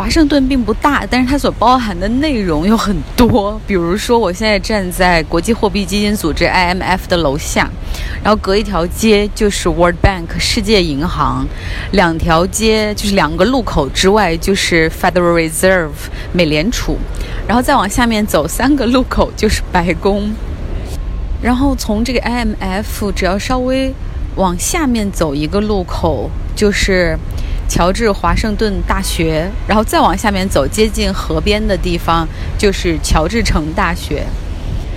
华盛顿并不大，但是它所包含的内容有很多。比如说，我现在站在国际货币基金组织 （IMF） 的楼下，然后隔一条街就是 World Bank 世界银行，两条街就是两个路口之外就是 Federal Reserve 美联储，然后再往下面走三个路口就是白宫。然后从这个 IMF 只要稍微往下面走一个路口就是。乔治华盛顿大学，然后再往下面走，接近河边的地方就是乔治城大学。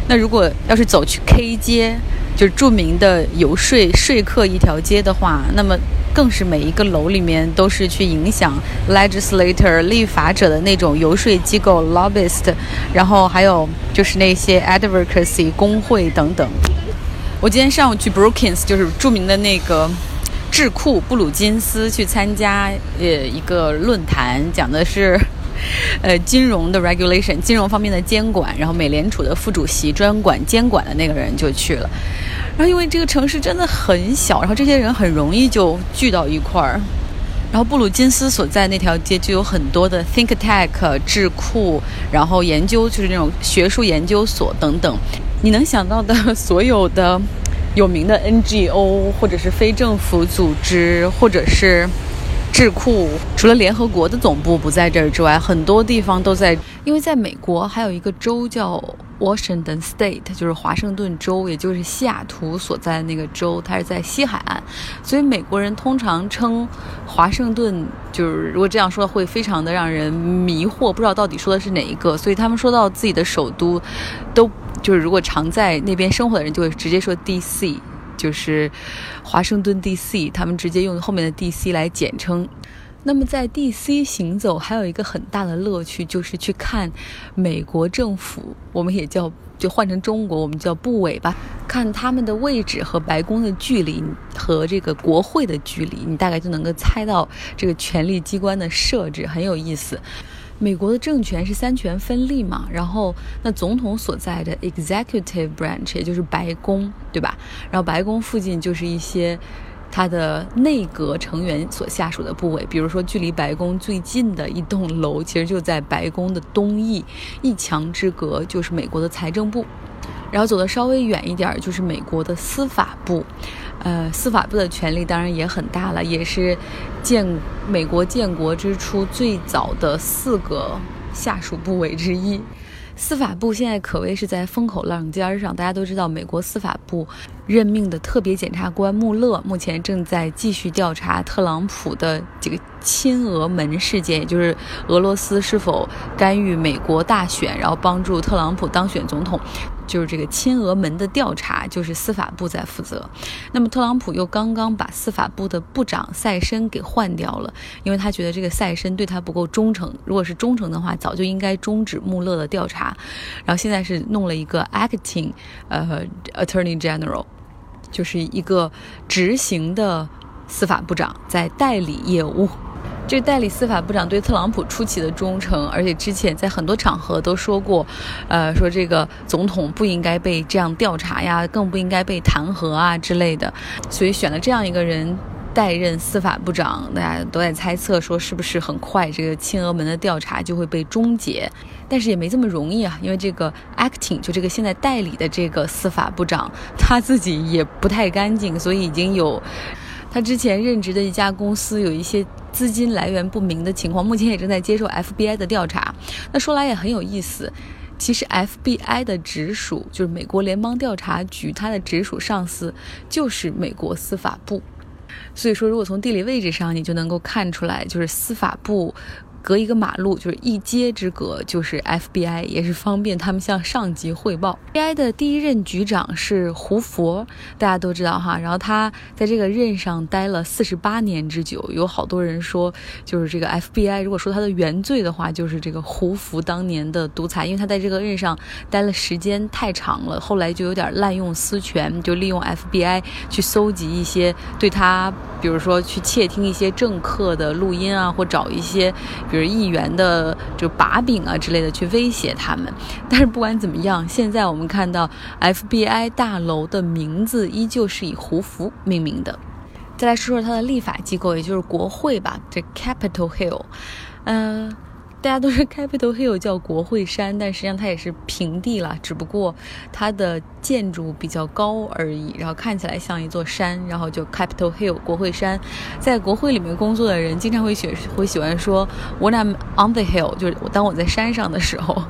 那如果要是走去 K 街，就是著名的游说说客一条街的话，那么更是每一个楼里面都是去影响 legislator 立法者的那种游说机构 lobbyist，然后还有就是那些 advocacy 工会等等。我今天上午去 Brookings，就是著名的那个。智库布鲁金斯去参加呃一个论坛，讲的是 呃金融的 regulation，金融方面的监管。然后美联储的副主席专管监管的那个人就去了。然后因为这个城市真的很小，然后这些人很容易就聚到一块儿。然后布鲁金斯所在那条街就有很多的 think tank 智库，然后研究就是那种学术研究所等等，你能想到的所有的。有名的 NGO 或者是非政府组织，或者是智库，除了联合国的总部不在这儿之外，很多地方都在。因为在美国还有一个州叫 Washington State，就是华盛顿州，也就是西雅图所在那个州，它是在西海岸，所以美国人通常称华盛顿，就是如果这样说会非常的让人迷惑，不知道到底说的是哪一个。所以他们说到自己的首都，都。就是如果常在那边生活的人，就会直接说 D.C.，就是华盛顿 D.C.，他们直接用后面的 D.C. 来简称。那么在 D.C. 行走还有一个很大的乐趣，就是去看美国政府，我们也叫就换成中国，我们叫部委吧，看他们的位置和白宫的距离和这个国会的距离，你大概就能够猜到这个权力机关的设置，很有意思。美国的政权是三权分立嘛，然后那总统所在的 executive branch 也就是白宫，对吧？然后白宫附近就是一些他的内阁成员所下属的部位，比如说距离白宫最近的一栋楼，其实就在白宫的东翼，一墙之隔就是美国的财政部。然后走的稍微远一点儿就是美国的司法部，呃，司法部的权力当然也很大了，也是建美国建国之初最早的四个下属部委之一。司法部现在可谓是在风口浪尖上，大家都知道，美国司法部任命的特别检察官穆勒目前正在继续调查特朗普的这个亲俄门事件，也就是俄罗斯是否干预美国大选，然后帮助特朗普当选总统。就是这个亲俄门的调查，就是司法部在负责。那么特朗普又刚刚把司法部的部长塞申给换掉了，因为他觉得这个塞申对他不够忠诚。如果是忠诚的话，早就应该终止穆勒的调查。然后现在是弄了一个 acting，呃，attorney general，就是一个执行的司法部长在代理业务。这代理司法部长对特朗普出奇的忠诚，而且之前在很多场合都说过，呃，说这个总统不应该被这样调查呀，更不应该被弹劾啊之类的，所以选了这样一个人代任司法部长，大家都在猜测说是不是很快这个亲俄门的调查就会被终结，但是也没这么容易啊，因为这个 acting 就这个现在代理的这个司法部长他自己也不太干净，所以已经有。他之前任职的一家公司有一些资金来源不明的情况，目前也正在接受 FBI 的调查。那说来也很有意思，其实 FBI 的直属就是美国联邦调查局，它的直属上司就是美国司法部。所以说，如果从地理位置上，你就能够看出来，就是司法部。隔一个马路就是一街之隔，就是 FBI，也是方便他们向上级汇报。FBI 的第一任局长是胡佛，大家都知道哈。然后他在这个任上待了四十八年之久，有好多人说，就是这个 FBI，如果说他的原罪的话，就是这个胡佛当年的独裁，因为他在这个任上待了时间太长了，后来就有点滥用私权，就利用 FBI 去搜集一些对他，比如说去窃听一些政客的录音啊，或找一些。比如议员的就把柄啊之类的去威胁他们，但是不管怎么样，现在我们看到 FBI 大楼的名字依旧是以胡佛命名的。再来说说它的立法机构，也就是国会吧，这 Capitol Hill。嗯，大家都是 Capitol Hill 叫国会山，但实际上它也是平地了，只不过它的建筑比较高而已，然后看起来像一座山，然后就 Capitol Hill 国会山。在国会里面工作的人经常会喜会喜欢说 When I'm on the hill，就是当我在山上的时候。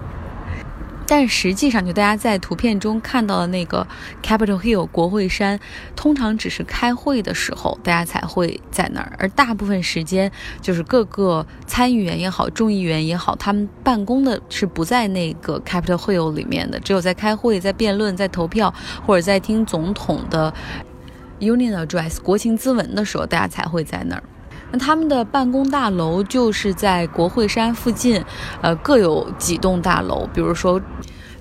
但实际上，就大家在图片中看到的那个 Capitol Hill 国会山，通常只是开会的时候大家才会在那儿，而大部分时间就是各个参议员也好、众议员也好，他们办公的是不在那个 Capitol Hill 里面的，只有在开会、在辩论、在投票或者在听总统的 Union Address 国情咨文的时候，大家才会在那儿。那他们的办公大楼就是在国会山附近，呃，各有几栋大楼。比如说，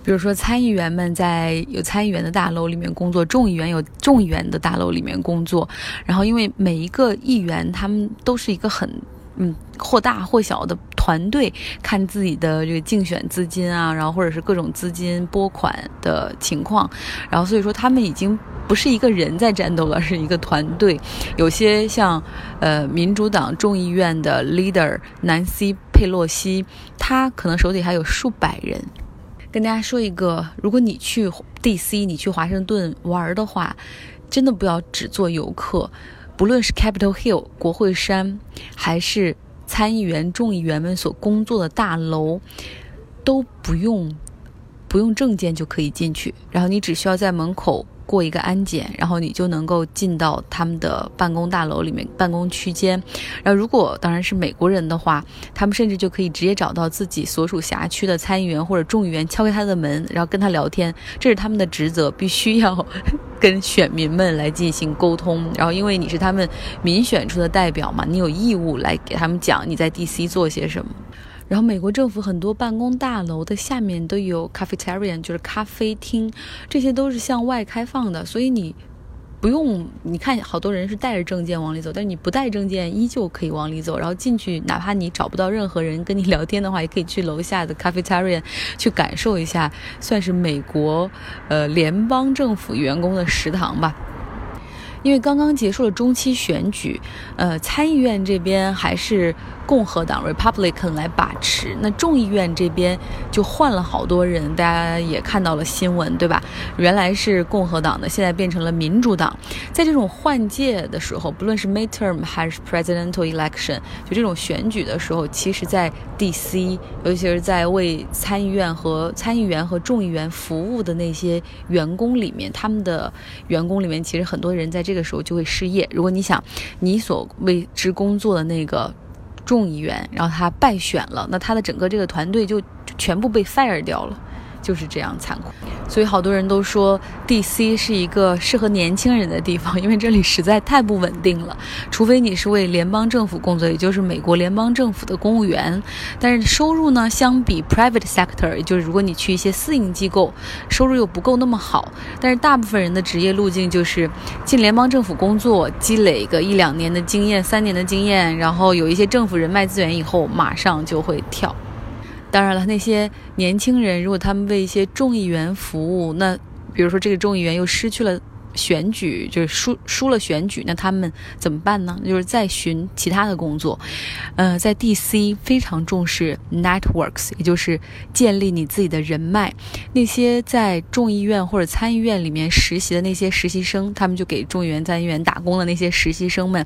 比如说参议员们在有参议员的大楼里面工作，众议员有众议员的大楼里面工作。然后，因为每一个议员他们都是一个很嗯或大或小的团队，看自己的这个竞选资金啊，然后或者是各种资金拨款的情况，然后所以说他们已经。不是一个人在战斗了，是一个团队。有些像，呃，民主党众议院的 leader 南希·佩洛西，他可能手底还有数百人。跟大家说一个，如果你去 D.C.，你去华盛顿玩的话，真的不要只做游客。不论是 Capitol Hill 国会山，还是参议员、众议员们所工作的大楼，都不用不用证件就可以进去。然后你只需要在门口。过一个安检，然后你就能够进到他们的办公大楼里面、办公区间。然后，如果当然是美国人的话，他们甚至就可以直接找到自己所属辖区的参议员或者众议员，敲开他的门，然后跟他聊天。这是他们的职责，必须要跟选民们来进行沟通。然后，因为你是他们民选出的代表嘛，你有义务来给他们讲你在 D.C. 做些什么。然后，美国政府很多办公大楼的下面都有 cafeteria，就是咖啡厅，这些都是向外开放的，所以你不用。你看，好多人是带着证件往里走，但是你不带证件依旧可以往里走。然后进去，哪怕你找不到任何人跟你聊天的话，也可以去楼下的 cafeteria 去感受一下，算是美国呃联邦政府员工的食堂吧。因为刚刚结束了中期选举，呃，参议院这边还是共和党 （Republican） 来把持，那众议院这边就换了好多人，大家也看到了新闻，对吧？原来是共和党的，现在变成了民主党。在这种换届的时候，不论是 midterm 还是 presidential election，就这种选举的时候，其实，在 D.C.，尤其是在为参议院和参议员和众议员服务的那些员工里面，他们的员工里面，其实很多人在这。这个时候就会失业。如果你想，你所为之工作的那个众议员，然后他败选了，那他的整个这个团队就全部被 fire 掉了。就是这样残酷，所以好多人都说 D.C. 是一个适合年轻人的地方，因为这里实在太不稳定了。除非你是为联邦政府工作，也就是美国联邦政府的公务员，但是收入呢，相比 private sector，也就是如果你去一些私营机构，收入又不够那么好。但是大部分人的职业路径就是进联邦政府工作，积累个一两年的经验、三年的经验，然后有一些政府人脉资源以后，马上就会跳。当然了，那些年轻人如果他们为一些众议员服务，那比如说这个众议员又失去了。选举就是输输了选举，那他们怎么办呢？就是在寻其他的工作。呃，在 D.C. 非常重视 networks，也就是建立你自己的人脉。那些在众议院或者参议院里面实习的那些实习生，他们就给众议员、参议员打工的那些实习生们，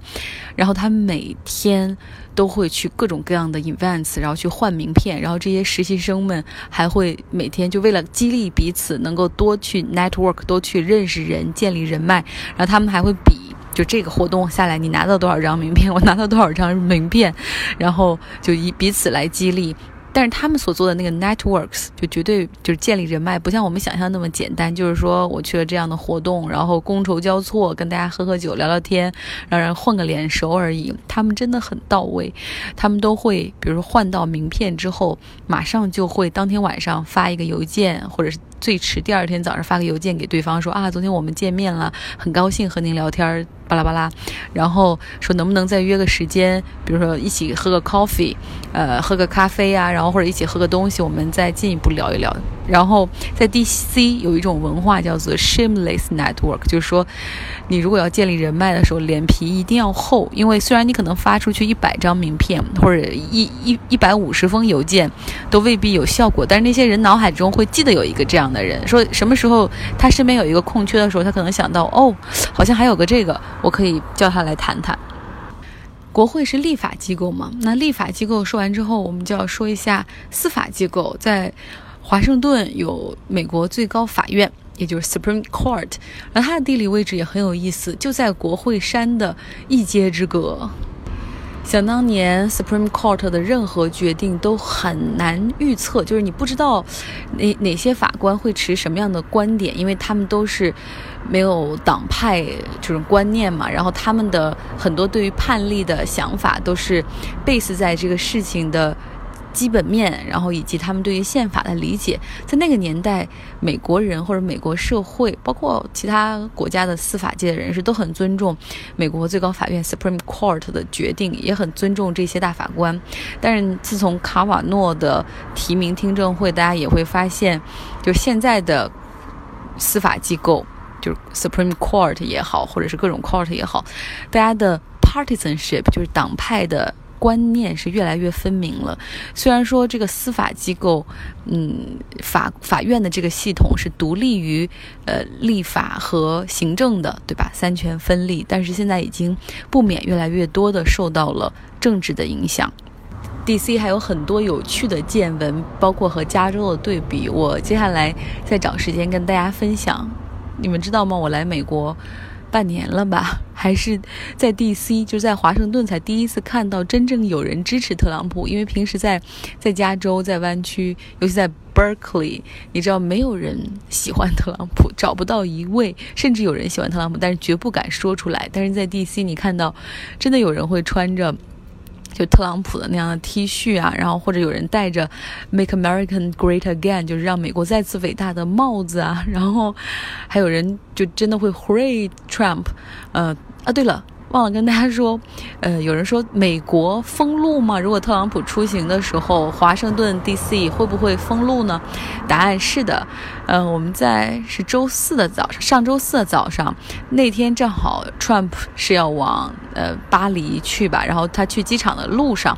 然后他们每天都会去各种各样的 events，然后去换名片。然后这些实习生们还会每天就为了激励彼此，能够多去 network，多去认识人，建立。人脉，然后他们还会比，就这个活动下来，你拿到多少张名片，我拿到多少张名片，然后就以彼此来激励。但是他们所做的那个 networks 就绝对就是建立人脉，不像我们想象那么简单。就是说我去了这样的活动，然后觥筹交错，跟大家喝喝酒、聊聊天，让人混个脸熟而已。他们真的很到位，他们都会，比如说换到名片之后，马上就会当天晚上发一个邮件，或者是最迟第二天早上发个邮件给对方说啊，昨天我们见面了，很高兴和您聊天，巴拉巴拉，然后说能不能再约个时间，比如说一起喝个 coffee，呃，喝个咖啡啊，然后或者一起喝个东西，我们再进一步聊一聊。然后在 DC 有一种文化叫做 shameless network，就是说，你如果要建立人脉的时候，脸皮一定要厚，因为虽然你可能发出去一百张名片或者一一一百五十封邮件，都未必有效果，但是那些人脑海中会记得有一个这样的人，说什么时候他身边有一个空缺的时候，他可能想到哦，好像还有个这个，我可以叫他他来谈谈。国会是立法机构嘛？那立法机构说完之后，我们就要说一下司法机构在。华盛顿有美国最高法院，也就是 Supreme Court，而它的地理位置也很有意思，就在国会山的一街之隔。想当年，Supreme Court 的任何决定都很难预测，就是你不知道哪哪些法官会持什么样的观点，因为他们都是没有党派这种观念嘛。然后他们的很多对于判例的想法都是 base 在这个事情的。基本面，然后以及他们对于宪法的理解，在那个年代，美国人或者美国社会，包括其他国家的司法界的人士，都很尊重美国最高法院 Supreme Court 的决定，也很尊重这些大法官。但是自从卡瓦诺的提名听证会，大家也会发现，就现在的司法机构，就是 Supreme Court 也好，或者是各种 Court 也好，大家的 partisanship 就是党派的。观念是越来越分明了。虽然说这个司法机构，嗯，法法院的这个系统是独立于呃立法和行政的，对吧？三权分立，但是现在已经不免越来越多的受到了政治的影响。D.C. 还有很多有趣的见闻，包括和加州的对比。我接下来再找时间跟大家分享。你们知道吗？我来美国。半年了吧，还是在 D.C. 就在华盛顿才第一次看到真正有人支持特朗普。因为平时在在加州、在湾区，尤其在 Berkeley，你知道没有人喜欢特朗普，找不到一位，甚至有人喜欢特朗普，但是绝不敢说出来。但是在 D.C. 你看到，真的有人会穿着。就特朗普的那样的 T 恤啊，然后或者有人戴着 “Make America Great Again”，就是让美国再次伟大的帽子啊，然后还有人就真的会 “Hooray Trump”，呃啊，对了。忘了跟大家说，呃，有人说美国封路吗？如果特朗普出行的时候，华盛顿 D.C. 会不会封路呢？答案是的。嗯，我们在是周四的早上，上周四的早上，那天正好 Trump 是要往呃巴黎去吧，然后他去机场的路上，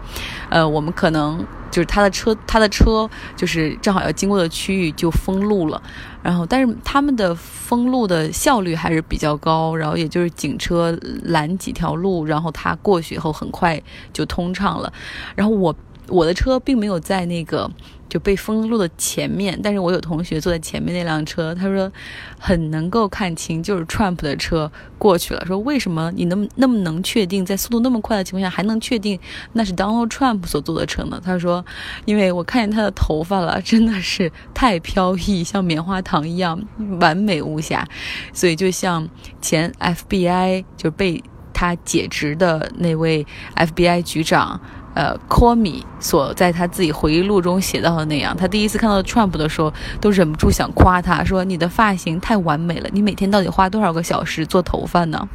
呃，我们可能。就是他的车，他的车就是正好要经过的区域就封路了，然后但是他们的封路的效率还是比较高，然后也就是警车拦几条路，然后他过去以后很快就通畅了，然后我我的车并没有在那个。就被封路的前面，但是我有同学坐在前面那辆车，他说很能够看清，就是 Trump 的车过去了。说为什么你能那么能确定，在速度那么快的情况下还能确定那是 Donald Trump 所坐的车呢？他说，因为我看见他的头发了，真的是太飘逸，像棉花糖一样完美无瑕，所以就像前 FBI 就被他解职的那位 FBI 局长。呃，科米所在他自己回忆录中写到的那样，他第一次看到 Trump 的时候，都忍不住想夸他说：“你的发型太完美了，你每天到底花多少个小时做头发呢？”